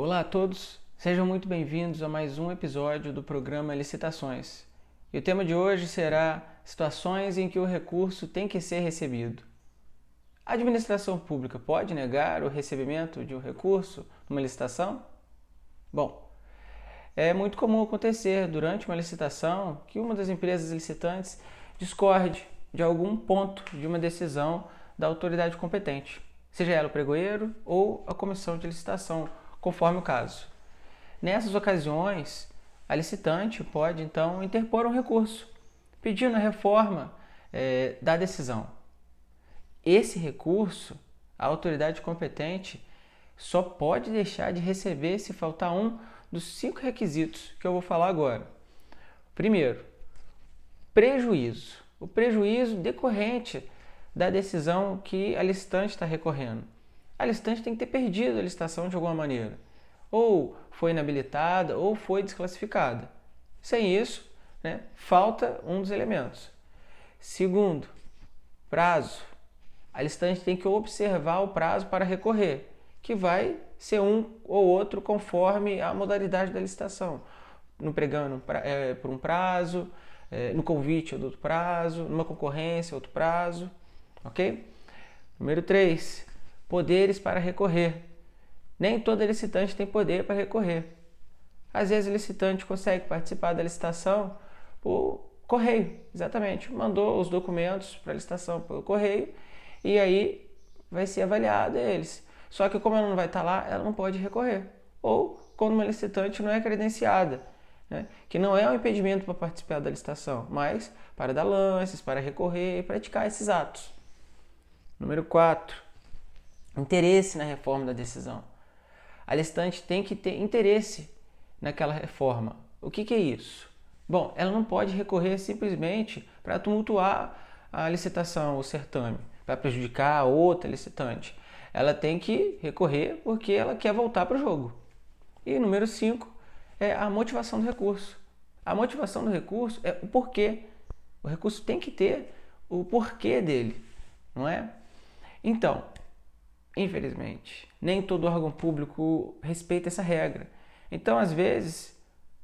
Olá a todos, sejam muito bem-vindos a mais um episódio do programa Licitações. E o tema de hoje será situações em que o recurso tem que ser recebido. A administração pública pode negar o recebimento de um recurso numa licitação? Bom, é muito comum acontecer durante uma licitação que uma das empresas licitantes discorde de algum ponto de uma decisão da autoridade competente, seja ela o pregoeiro ou a comissão de licitação, conforme o caso. Nessas ocasiões, a licitante pode então interpor um recurso, pedindo a reforma é, da decisão. Esse recurso, a autoridade competente só pode deixar de receber se faltar um dos cinco requisitos que eu vou falar agora. Primeiro, prejuízo. O prejuízo decorrente da decisão que a licitante está recorrendo. A licitante tem que ter perdido a licitação de alguma maneira. Ou foi inabilitada ou foi desclassificada. Sem isso, né, falta um dos elementos. Segundo, prazo. A licitante tem que observar o prazo para recorrer, que vai ser um ou outro conforme a modalidade da licitação. No pregando é, por um prazo, é, no convite é outro prazo, numa concorrência outro prazo. Ok? Número 3. Poderes para recorrer. Nem toda licitante tem poder para recorrer. Às vezes o licitante consegue participar da licitação por correio, exatamente. Mandou os documentos para a licitação pelo correio e aí vai ser avaliado eles. Só que como ela não vai estar lá, ela não pode recorrer. Ou quando uma licitante não é credenciada, né? que não é um impedimento para participar da licitação, mas para dar lances, para recorrer e praticar esses atos. Número 4. Interesse na reforma da decisão. A licitante tem que ter interesse naquela reforma. O que, que é isso? Bom, ela não pode recorrer simplesmente para tumultuar a licitação, o certame, para prejudicar a outra licitante. Ela tem que recorrer porque ela quer voltar para o jogo. E número 5 é a motivação do recurso. A motivação do recurso é o porquê. O recurso tem que ter o porquê dele, não é? Então, infelizmente, nem todo órgão público respeita essa regra. Então, às vezes,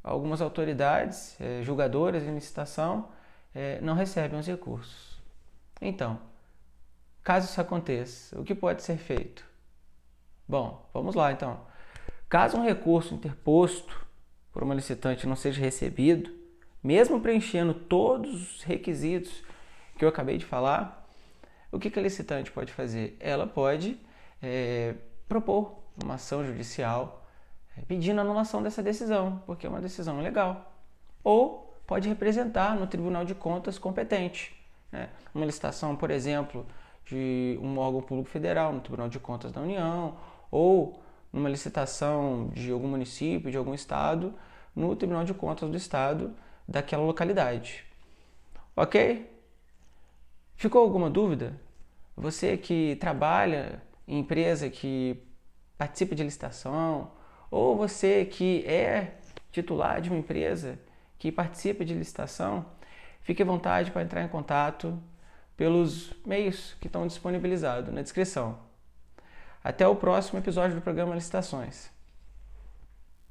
algumas autoridades, é, julgadoras em licitação, é, não recebem os recursos. Então, caso isso aconteça, o que pode ser feito? Bom, vamos lá então. Caso um recurso interposto por uma licitante não seja recebido, mesmo preenchendo todos os requisitos que eu acabei de falar, o que, a licitante pode fazer? Ela pode é, propor uma ação judicial é, pedindo anulação dessa decisão, porque é uma decisão ilegal. Ou pode representar no Tribunal de Contas competente. Né? Uma licitação, por exemplo, de um órgão público federal, no Tribunal de Contas da União, ou numa licitação de algum município, de algum estado, no Tribunal de Contas do estado daquela localidade. Ok? Ficou alguma dúvida? Você que trabalha empresa que participa de licitação, ou você que é titular de uma empresa que participa de licitação, fique à vontade para entrar em contato pelos meios que estão disponibilizados na descrição. Até o próximo episódio do programa Licitações.